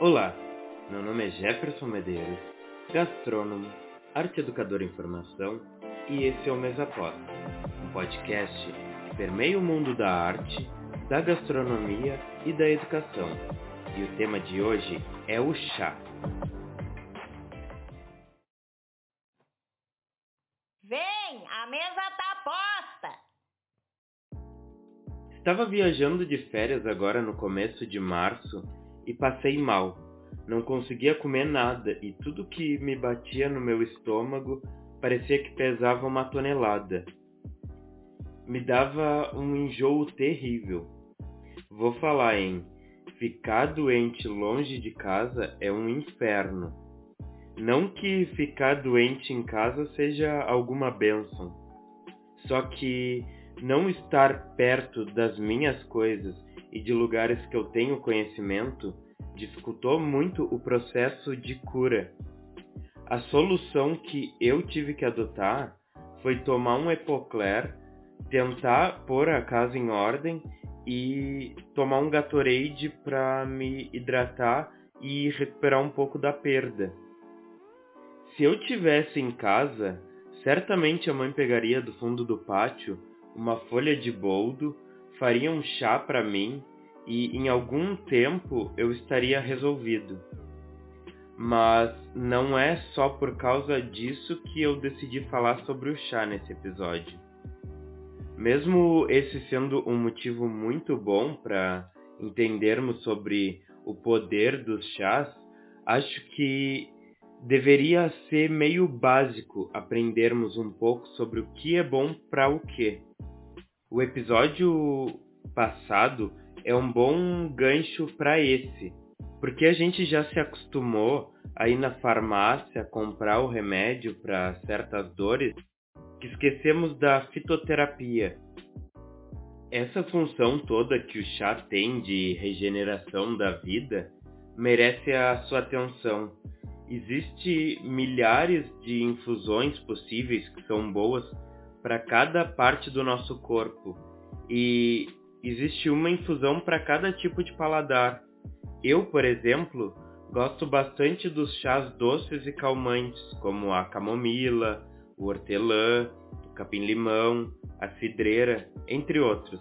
Olá, meu nome é Jefferson Medeiros, gastrônomo, arte educador em formação e esse é o Mesaposta, um podcast que permeia o mundo da arte, da gastronomia e da educação. E o tema de hoje é o chá. Vem, a mesa tá posta! Estava viajando de férias agora no começo de março e passei mal. Não conseguia comer nada e tudo que me batia no meu estômago parecia que pesava uma tonelada. Me dava um enjoo terrível. Vou falar em ficar doente longe de casa é um inferno. Não que ficar doente em casa seja alguma bênção. Só que não estar perto das minhas coisas e de lugares que eu tenho conhecimento dificultou muito o processo de cura. A solução que eu tive que adotar foi tomar um Epocler, tentar pôr a casa em ordem e tomar um Gatorade para me hidratar e recuperar um pouco da perda. Se eu tivesse em casa, certamente a mãe pegaria do fundo do pátio uma folha de boldo, faria um chá para mim e em algum tempo eu estaria resolvido. Mas não é só por causa disso que eu decidi falar sobre o chá nesse episódio. Mesmo esse sendo um motivo muito bom para entendermos sobre o poder dos chás, acho que deveria ser meio básico aprendermos um pouco sobre o que é bom para o que. O episódio passado é um bom gancho para esse, porque a gente já se acostumou a ir na farmácia comprar o remédio para certas dores que esquecemos da fitoterapia. Essa função toda que o chá tem de regeneração da vida merece a sua atenção. Existe milhares de infusões possíveis que são boas para cada parte do nosso corpo e existe uma infusão para cada tipo de paladar. Eu, por exemplo, gosto bastante dos chás doces e calmantes, como a camomila, o hortelã, o capim-limão, a cidreira, entre outros.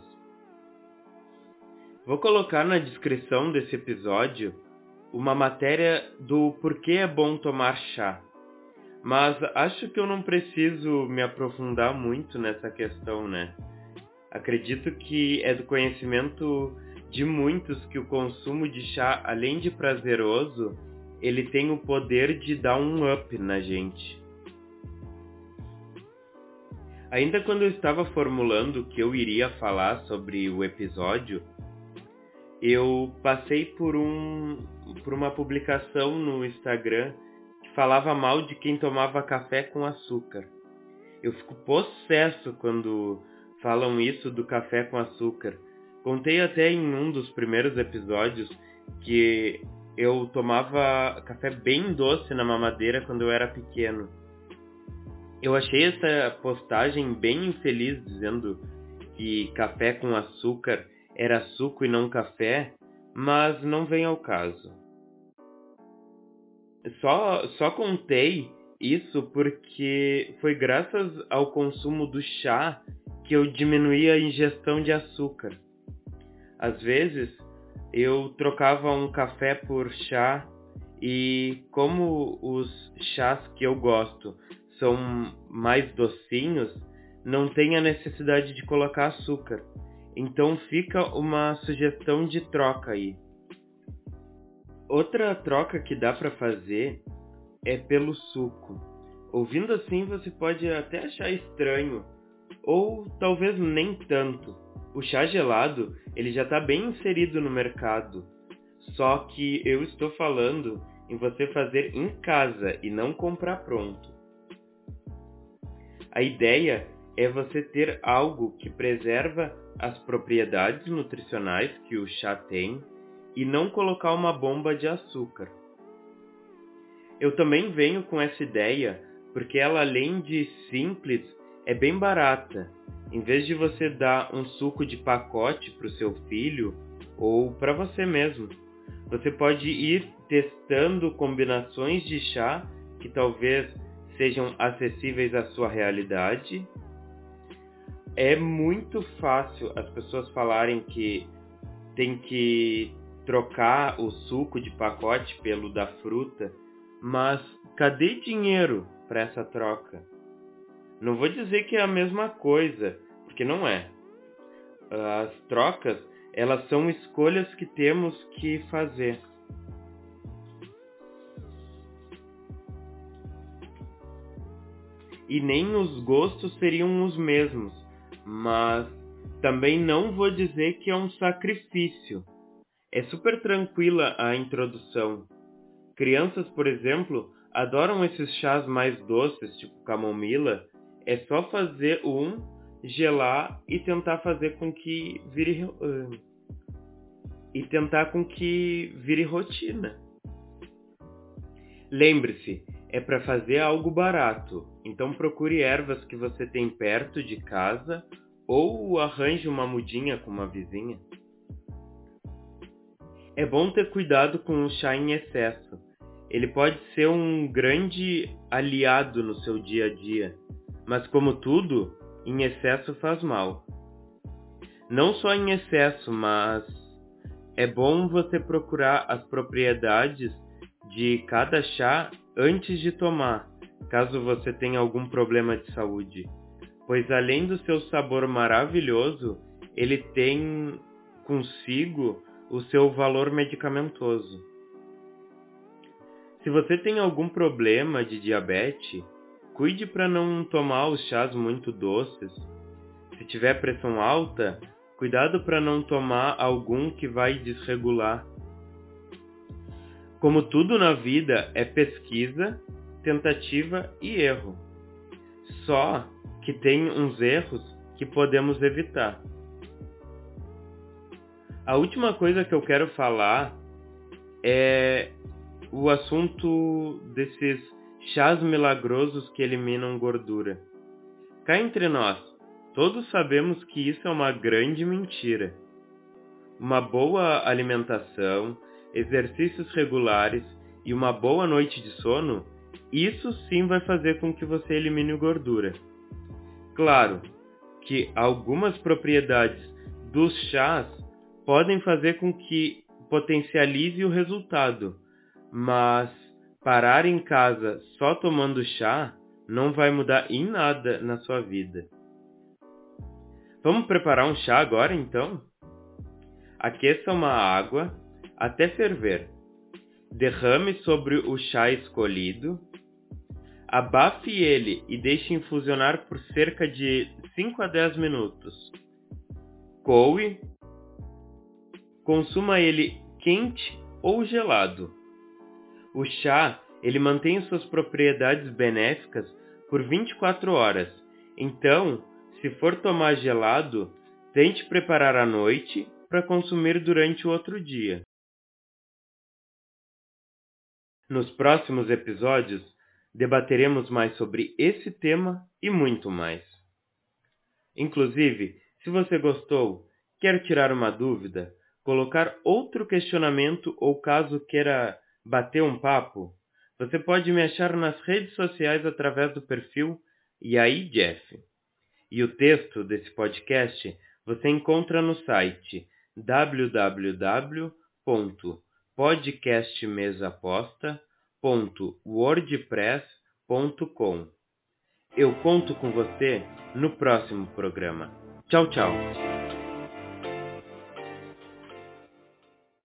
Vou colocar na descrição desse episódio uma matéria do porquê é bom tomar chá. Mas acho que eu não preciso me aprofundar muito nessa questão, né? Acredito que é do conhecimento de muitos que o consumo de chá, além de prazeroso, ele tem o poder de dar um up na gente. Ainda quando eu estava formulando o que eu iria falar sobre o episódio, eu passei por um por uma publicação no Instagram falava mal de quem tomava café com açúcar. Eu fico possesso quando falam isso do café com açúcar. Contei até em um dos primeiros episódios que eu tomava café bem doce na mamadeira quando eu era pequeno. Eu achei essa postagem bem infeliz dizendo que café com açúcar era suco e não café, mas não vem ao caso. Só, só contei isso porque foi graças ao consumo do chá que eu diminuí a ingestão de açúcar. Às vezes eu trocava um café por chá e como os chás que eu gosto são mais docinhos, não tem a necessidade de colocar açúcar. Então fica uma sugestão de troca aí. Outra troca que dá para fazer é pelo suco. Ouvindo assim você pode até achar estranho, ou talvez nem tanto. O chá gelado, ele já está bem inserido no mercado. Só que eu estou falando em você fazer em casa e não comprar pronto. A ideia é você ter algo que preserva as propriedades nutricionais que o chá tem e não colocar uma bomba de açúcar. Eu também venho com essa ideia porque ela além de simples é bem barata. Em vez de você dar um suco de pacote para o seu filho ou para você mesmo, Você pode ir testando combinações de chá que talvez sejam acessíveis à sua realidade. É muito fácil as pessoas falarem que tem que trocar o suco de pacote pelo da fruta, mas cadê dinheiro para essa troca? Não vou dizer que é a mesma coisa, porque não é. As trocas, elas são escolhas que temos que fazer. E nem os gostos seriam os mesmos, mas também não vou dizer que é um sacrifício. É super tranquila a introdução. Crianças, por exemplo, adoram esses chás mais doces, tipo camomila. É só fazer um, gelar e tentar fazer com que vire uh, e tentar com que vire rotina. Lembre-se, é para fazer algo barato. Então procure ervas que você tem perto de casa ou arranje uma mudinha com uma vizinha. É bom ter cuidado com o chá em excesso. Ele pode ser um grande aliado no seu dia a dia, mas como tudo, em excesso faz mal. Não só em excesso, mas é bom você procurar as propriedades de cada chá antes de tomar, caso você tenha algum problema de saúde pois além do seu sabor maravilhoso, ele tem consigo o seu valor medicamentoso. Se você tem algum problema de diabetes, cuide para não tomar os chás muito doces. Se tiver pressão alta, cuidado para não tomar algum que vai desregular. Como tudo na vida é pesquisa, tentativa e erro. Só que tem uns erros que podemos evitar. A última coisa que eu quero falar é o assunto desses chás milagrosos que eliminam gordura. Cá entre nós, todos sabemos que isso é uma grande mentira. Uma boa alimentação, exercícios regulares e uma boa noite de sono, isso sim vai fazer com que você elimine gordura. Claro que algumas propriedades dos chás podem fazer com que potencialize o resultado, mas parar em casa só tomando chá não vai mudar em nada na sua vida. Vamos preparar um chá agora então? Aqueça uma água até ferver. Derrame sobre o chá escolhido Abafe ele e deixe infusionar por cerca de 5 a 10 minutos. Coe. Consuma ele quente ou gelado. O chá, ele mantém suas propriedades benéficas por 24 horas. Então, se for tomar gelado, tente preparar à noite para consumir durante o outro dia. Nos próximos episódios, debateremos mais sobre esse tema e muito mais. Inclusive, se você gostou, quer tirar uma dúvida, colocar outro questionamento ou caso queira bater um papo, você pode me achar nas redes sociais através do perfil E aí Jeff. E o texto desse podcast você encontra no site www.podcastmesaposta.com www.wordpress.com. Eu conto com você no próximo programa. Tchau, tchau.